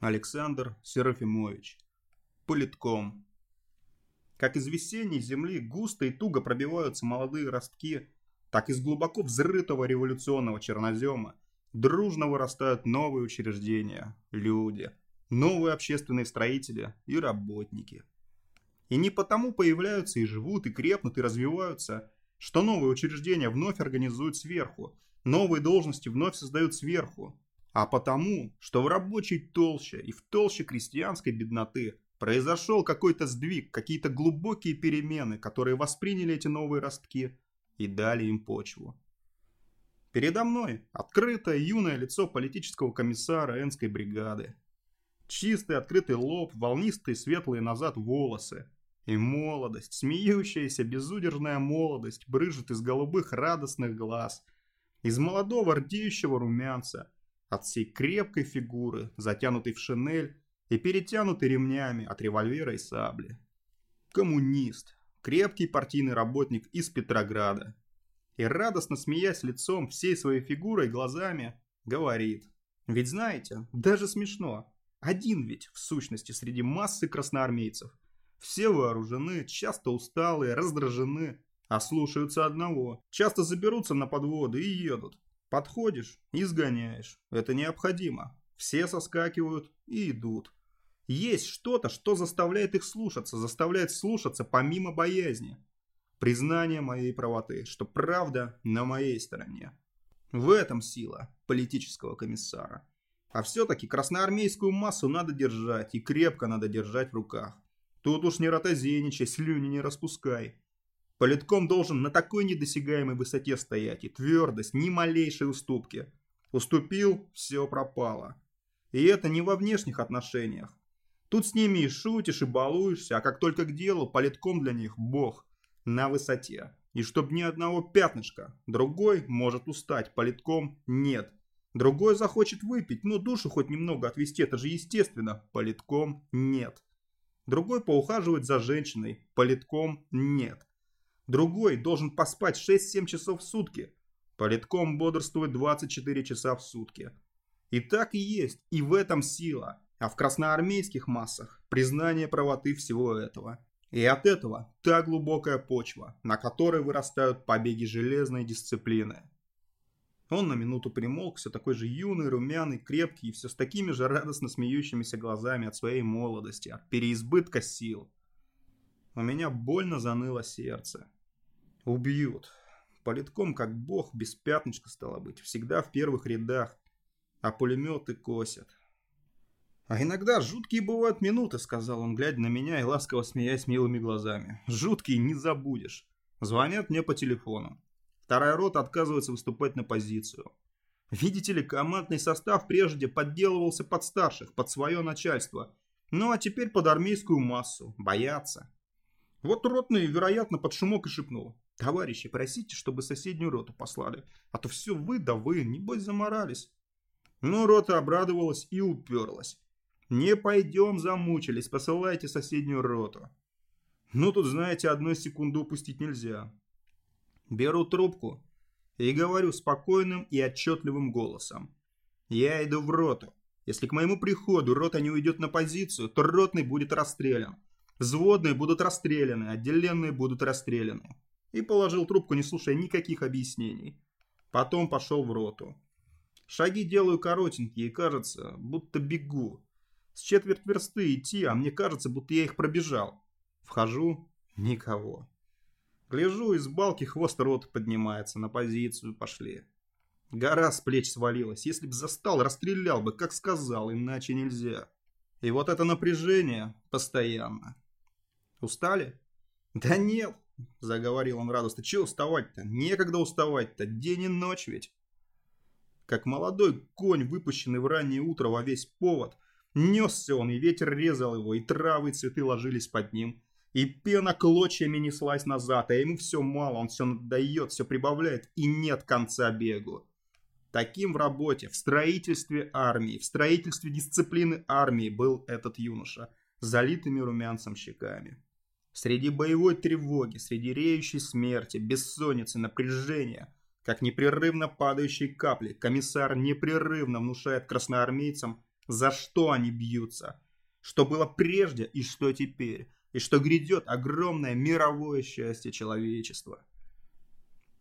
Александр Серафимович. Политком. Как из весенней земли густо и туго пробиваются молодые ростки, так из глубоко взрытого революционного чернозема дружно вырастают новые учреждения, люди, новые общественные строители и работники. И не потому появляются и живут, и крепнут, и развиваются, что новые учреждения вновь организуют сверху, новые должности вновь создают сверху, а потому, что в рабочей толще и в толще крестьянской бедноты произошел какой-то сдвиг, какие-то глубокие перемены, которые восприняли эти новые ростки и дали им почву. Передо мной открытое юное лицо политического комиссара Энской бригады. Чистый открытый лоб, волнистые светлые назад волосы. И молодость, смеющаяся безудержная молодость, брыжет из голубых радостных глаз. Из молодого рдеющего румянца – от всей крепкой фигуры, затянутой в шинель и перетянутой ремнями от револьвера и сабли. Коммунист, крепкий партийный работник из Петрограда. И радостно смеясь лицом, всей своей фигурой и глазами, говорит. Ведь знаете, даже смешно. Один ведь, в сущности, среди массы красноармейцев. Все вооружены, часто усталые, раздражены, а слушаются одного. Часто заберутся на подводы и едут. Подходишь и сгоняешь. Это необходимо. Все соскакивают и идут. Есть что-то, что заставляет их слушаться, заставляет слушаться помимо боязни. Признание моей правоты, что правда на моей стороне. В этом сила политического комиссара. А все-таки красноармейскую массу надо держать, и крепко надо держать в руках. Тут уж не ротозеничай, слюни не распускай. Политком должен на такой недосягаемой высоте стоять, и твердость, ни малейшей уступки. Уступил – все пропало. И это не во внешних отношениях. Тут с ними и шутишь, и балуешься, а как только к делу, политком для них – бог. На высоте. И чтоб ни одного пятнышка. Другой может устать, политком – нет. Другой захочет выпить, ну душу хоть немного отвести, это же естественно. Политком – нет. Другой поухаживать за женщиной, политком – нет. Другой должен поспать 6-7 часов в сутки. Политком бодрствует 24 часа в сутки. И так и есть, и в этом сила. А в красноармейских массах признание правоты всего этого. И от этого та глубокая почва, на которой вырастают побеги железной дисциплины. Он на минуту примолк, все такой же юный, румяный, крепкий, и все с такими же радостно смеющимися глазами от своей молодости, от переизбытка сил. У меня больно заныло сердце. Убьют. Политком как бог, без пятнышка стало быть. Всегда в первых рядах. А пулеметы косят. «А иногда жуткие бывают минуты», — сказал он, глядя на меня и ласково смеясь милыми глазами. «Жуткие не забудешь. Звонят мне по телефону. Вторая рота отказывается выступать на позицию. Видите ли, командный состав прежде подделывался под старших, под свое начальство. Ну а теперь под армейскую массу. Боятся. Вот ротный, вероятно, под шумок и шепнул. Товарищи, просите, чтобы соседнюю роту послали. А то все вы да вы, небось, заморались. Но рота обрадовалась и уперлась. Не пойдем, замучились, посылайте соседнюю роту. Ну, тут, знаете, одной секунды упустить нельзя. Беру трубку и говорю спокойным и отчетливым голосом. Я иду в роту. Если к моему приходу рота не уйдет на позицию, то ротный будет расстрелян. Взводные будут расстреляны, отделенные будут расстреляны и положил трубку, не слушая никаких объяснений. Потом пошел в роту. Шаги делаю коротенькие, кажется, будто бегу. С четверть версты идти, а мне кажется, будто я их пробежал. Вхожу – никого. Гляжу, из балки хвост рот поднимается, на позицию пошли. Гора с плеч свалилась. Если б застал, расстрелял бы, как сказал, иначе нельзя. И вот это напряжение постоянно. Устали? Да нет, Заговорил он радостно. Че уставать-то? Некогда уставать-то. День и ночь ведь. Как молодой конь, выпущенный в раннее утро во весь повод, несся он, и ветер резал его, и травы и цветы ложились под ним. И пена клочьями неслась назад, а ему все мало, он все надает, все прибавляет, и нет конца бегу. Таким в работе, в строительстве армии, в строительстве дисциплины армии был этот юноша, залитыми румянцем щеками. Среди боевой тревоги, среди реющей смерти, бессонницы, напряжения, как непрерывно падающие капли, комиссар непрерывно внушает красноармейцам За что они бьются? Что было прежде и что теперь? И что грядет огромное мировое счастье человечества?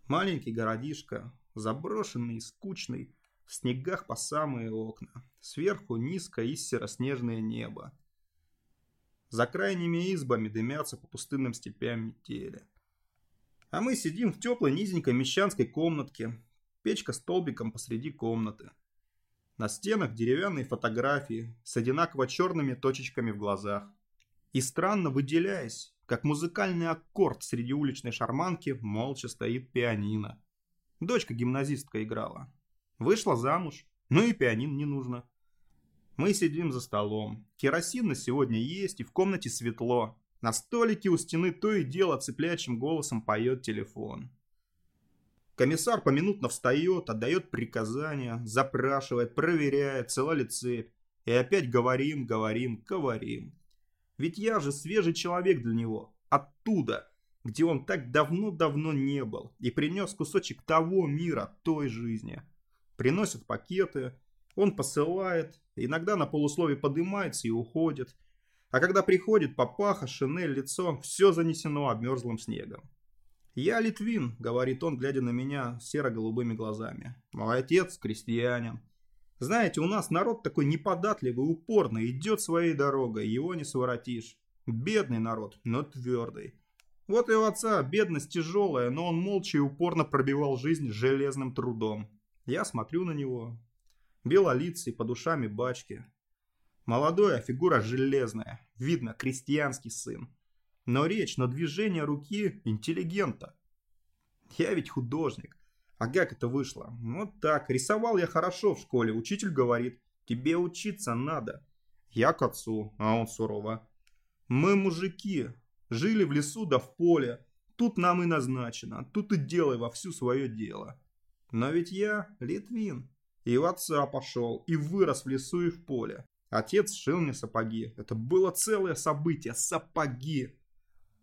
Маленький городишко, заброшенный и скучный, в снегах по самые окна. Сверху низко и сероснежное небо. За крайними избами дымятся по пустынным степям метели. А мы сидим в теплой низенькой мещанской комнатке. Печка столбиком посреди комнаты. На стенах деревянные фотографии с одинаково черными точечками в глазах. И странно выделяясь, как музыкальный аккорд среди уличной шарманки, молча стоит пианино. Дочка гимназистка играла. Вышла замуж, ну и пианин не нужно. Мы сидим за столом. Керосин на сегодня есть, и в комнате светло. На столике у стены то и дело цеплячим голосом поет телефон. Комиссар поминутно встает, отдает приказания, запрашивает, проверяет, цела ли цепь. И опять говорим, говорим, говорим. Ведь я же свежий человек для него. Оттуда, где он так давно-давно не был. И принес кусочек того мира, той жизни. Приносят пакеты, он посылает, иногда на полусловие поднимается и уходит. А когда приходит папаха, шинель, лицо, все занесено обмерзлым снегом. «Я Литвин», — говорит он, глядя на меня серо-голубыми глазами. «Мой отец крестьянин. Знаете, у нас народ такой неподатливый, упорный, идет своей дорогой, его не своротишь. Бедный народ, но твердый. Вот и у отца бедность тяжелая, но он молча и упорно пробивал жизнь железным трудом. Я смотрю на него. Белолицый, по душами бачки. Молодой, а фигура железная. Видно, крестьянский сын. Но речь, но движение руки интеллигента. Я ведь художник. А как это вышло? Вот так. Рисовал я хорошо в школе. Учитель говорит, тебе учиться надо. Я к отцу, а он сурово. Мы мужики. Жили в лесу да в поле. Тут нам и назначено. Тут и делай во всю свое дело. Но ведь я Литвин. И в отца пошел, и вырос в лесу и в поле. Отец шил мне сапоги. Это было целое событие. Сапоги.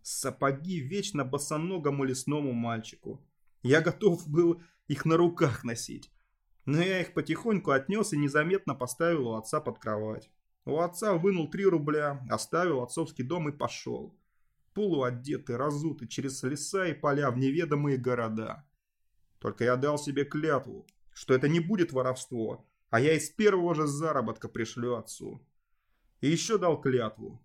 Сапоги вечно босоногому лесному мальчику. Я готов был их на руках носить. Но я их потихоньку отнес и незаметно поставил у отца под кровать. У отца вынул три рубля, оставил отцовский дом и пошел. Полуодетый, разутый, через леса и поля в неведомые города. Только я дал себе клятву, что это не будет воровство, а я из первого же заработка пришлю отцу. И еще дал клятву,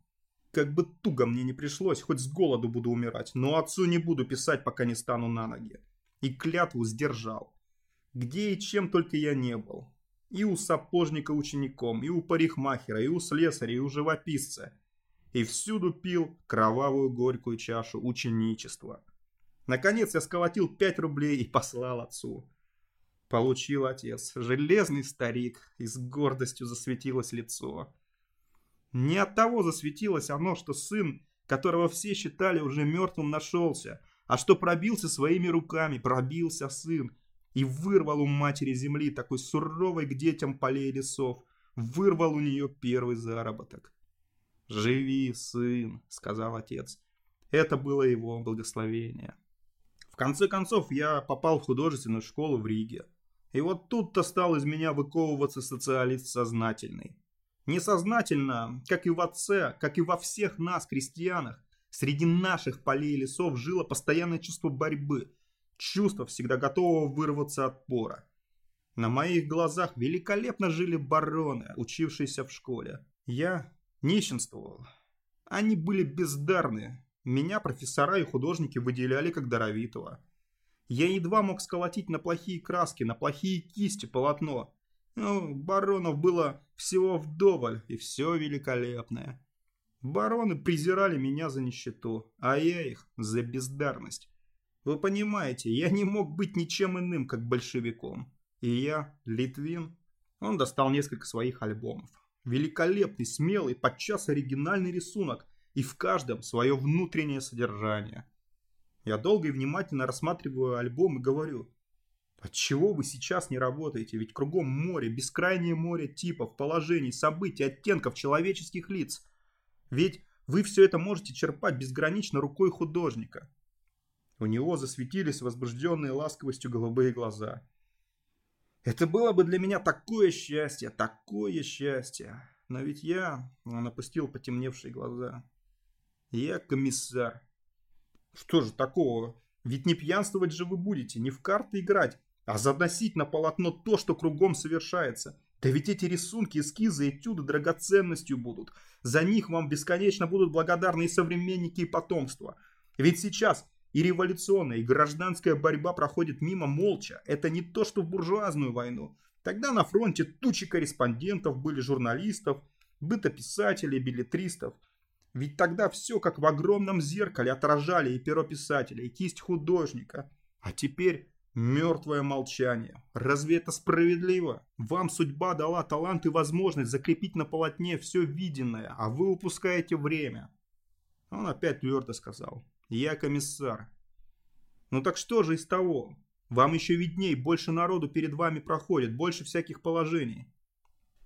как бы туго мне не пришлось, хоть с голоду буду умирать, но отцу не буду писать, пока не стану на ноги. И клятву сдержал. Где и чем только я не был. И у сапожника учеником, и у парикмахера, и у слесаря, и у живописца. И всюду пил кровавую горькую чашу ученичества. Наконец я сколотил пять рублей и послал отцу. Получил отец, железный старик, и с гордостью засветилось лицо. Не от того засветилось оно, что сын, которого все считали уже мертвым, нашелся, а что пробился своими руками, пробился сын, и вырвал у матери земли, такой суровой к детям полей лесов, вырвал у нее первый заработок. «Живи, сын», — сказал отец. Это было его благословение. В конце концов, я попал в художественную школу в Риге. И вот тут-то стал из меня выковываться социалист сознательный. Несознательно, как и в отце, как и во всех нас, крестьянах, среди наших полей и лесов жило постоянное чувство борьбы, чувство всегда готового вырваться от пора. На моих глазах великолепно жили бароны, учившиеся в школе. Я нищенствовал. Они были бездарны. Меня профессора и художники выделяли как даровитого. Я едва мог сколотить на плохие краски, на плохие кисти полотно, ну, баронов было всего вдоволь, и все великолепное. Бароны презирали меня за нищету, а я их за бездарность. Вы понимаете, я не мог быть ничем иным, как большевиком. И я, Литвин, он достал несколько своих альбомов. Великолепный, смелый, подчас оригинальный рисунок, и в каждом свое внутреннее содержание. Я долго и внимательно рассматриваю альбом и говорю, Отчего вы сейчас не работаете? Ведь кругом море, бескрайнее море типов, положений, событий, оттенков человеческих лиц. Ведь вы все это можете черпать безгранично рукой художника. У него засветились возбужденные ласковостью голубые глаза. Это было бы для меня такое счастье, такое счастье. Но ведь я... Он опустил потемневшие глаза. Я комиссар. Что же такого? Ведь не пьянствовать же вы будете, не в карты играть, а заносить на полотно то, что кругом совершается. Да ведь эти рисунки, эскизы, этюды драгоценностью будут. За них вам бесконечно будут благодарны и современники, и потомство. Ведь сейчас и революционная, и гражданская борьба проходит мимо молча. Это не то, что в буржуазную войну. Тогда на фронте тучи корреспондентов были журналистов, бытописателей, билетристов. Ведь тогда все как в огромном зеркале отражали и перо писателя, и кисть художника. А теперь мертвое молчание. Разве это справедливо? Вам судьба дала талант и возможность закрепить на полотне все виденное, а вы упускаете время. Он опять твердо сказал. Я комиссар. Ну так что же из того? Вам еще видней, больше народу перед вами проходит, больше всяких положений.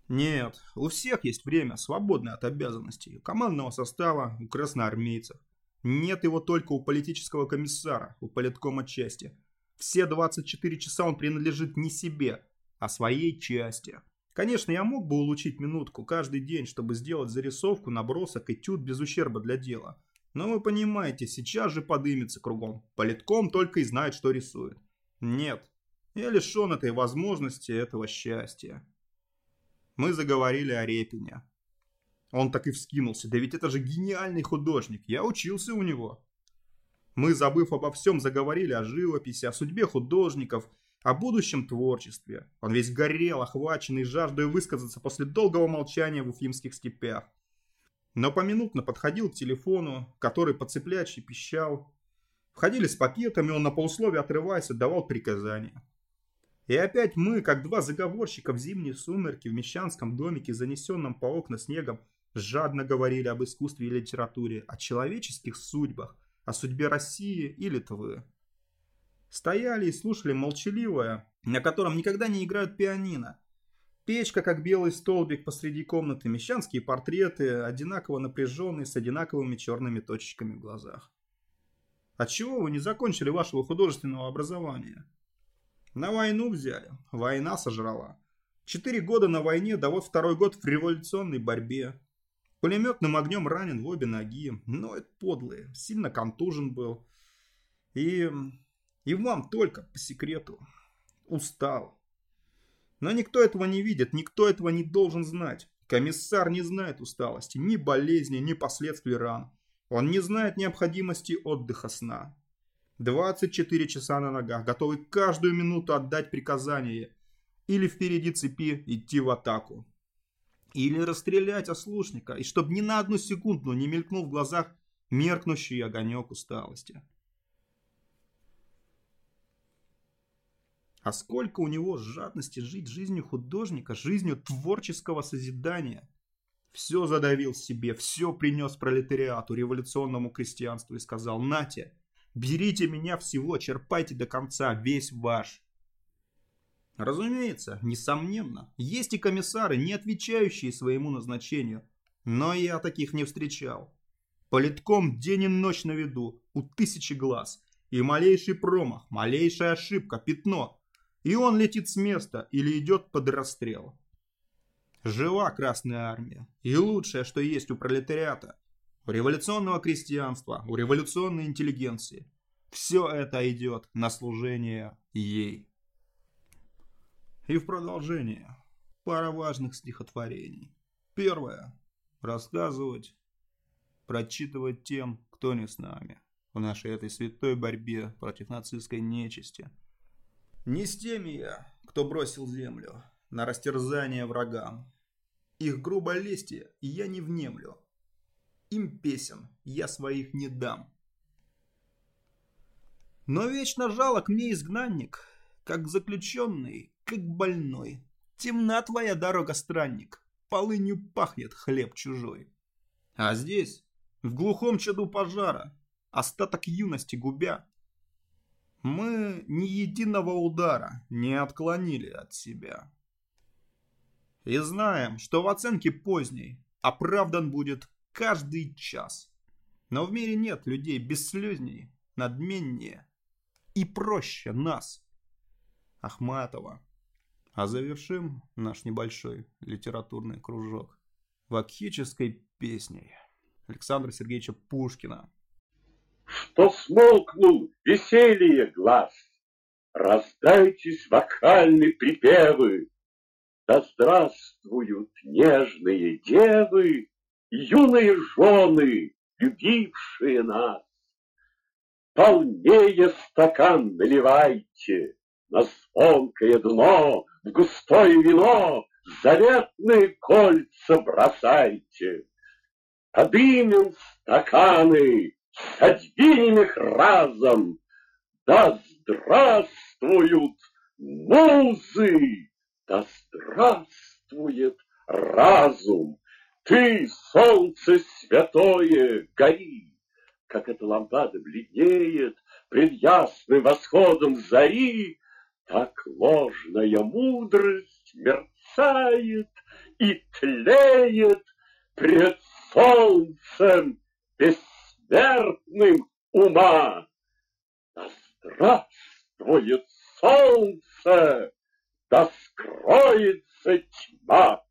Нет, у всех есть время, свободное от обязанностей. У командного состава, у красноармейцев. Нет его только у политического комиссара, у политкома части. Все 24 часа он принадлежит не себе, а своей части. Конечно, я мог бы улучшить минутку каждый день, чтобы сделать зарисовку, набросок, этюд без ущерба для дела. Но вы понимаете, сейчас же подымется кругом. Политком только и знает, что рисует. Нет, я лишен этой возможности, этого счастья. Мы заговорили о Репине. Он так и вскинулся. Да ведь это же гениальный художник. Я учился у него. Мы, забыв обо всем, заговорили о живописи, о судьбе художников, о будущем творчестве. Он весь горел, охваченный жаждой высказаться после долгого молчания в уфимских степях но поминутно подходил к телефону, который подцеплячий пищал. Входили с пакетами, он на полусловие отрываясь отдавал приказания. И опять мы, как два заговорщика в зимние сумерки в мещанском домике, занесенном по окна снегом, жадно говорили об искусстве и литературе, о человеческих судьбах, о судьбе России и Литвы. Стояли и слушали молчаливое, на котором никогда не играют пианино, Печка, как белый столбик посреди комнаты, мещанские портреты, одинаково напряженные, с одинаковыми черными точечками в глазах. Отчего вы не закончили вашего художественного образования? На войну взяли, война сожрала. Четыре года на войне, да вот второй год в революционной борьбе. Пулеметным огнем ранен в обе ноги, но это подлые, сильно контужен был. И, и вам только по секрету устал. Но никто этого не видит, никто этого не должен знать. Комиссар не знает усталости, ни болезни, ни последствий ран. Он не знает необходимости отдыха сна. 24 часа на ногах, готовый каждую минуту отдать приказание. Или впереди цепи идти в атаку. Или расстрелять ослушника, и чтобы ни на одну секунду не мелькнул в глазах меркнущий огонек усталости. А сколько у него жадности жить жизнью художника, жизнью творческого созидания. Все задавил себе, все принес пролетариату, революционному крестьянству и сказал «Нате, берите меня всего, черпайте до конца, весь ваш». Разумеется, несомненно, есть и комиссары, не отвечающие своему назначению, но я таких не встречал. Политком день и ночь на виду, у тысячи глаз, и малейший промах, малейшая ошибка, пятно, и он летит с места или идет под расстрел. Жива Красная Армия. И лучшее, что есть у пролетариата, у революционного крестьянства, у революционной интеллигенции. Все это идет на служение ей. И в продолжение пара важных стихотворений. Первое. Рассказывать, прочитывать тем, кто не с нами в нашей этой святой борьбе против нацистской нечисти – не с теми я, кто бросил землю на растерзание врагам. Их грубо лести я не внемлю. Им песен я своих не дам. Но вечно жалок мне изгнанник, как заключенный, как больной. Темна твоя дорога, странник, полынью пахнет хлеб чужой. А здесь, в глухом чаду пожара, остаток юности губя, мы ни единого удара не отклонили от себя. И знаем, что в оценке поздней оправдан будет каждый час. Но в мире нет людей бесслезней, надменнее и проще нас. Ахматова, А завершим наш небольшой литературный кружок вакхической песней Александра Сергеевича Пушкина. Что смолкнул веселье глаз, Раздайтесь вокальные припевы, Да здравствуют нежные девы, Юные жены, любившие нас. Полнее стакан наливайте, На звонкое дно, в густое вино Заветные кольца бросайте. Подымем стаканы, содвинем их разом, Да здравствуют музы, да здравствует разум. Ты, солнце святое, гори, как эта лампада бледнеет пред ясным восходом зари, так ложная мудрость мерцает и тлеет пред солнцем бессмертным ума. Да здравствует солнце, да скроется тьма.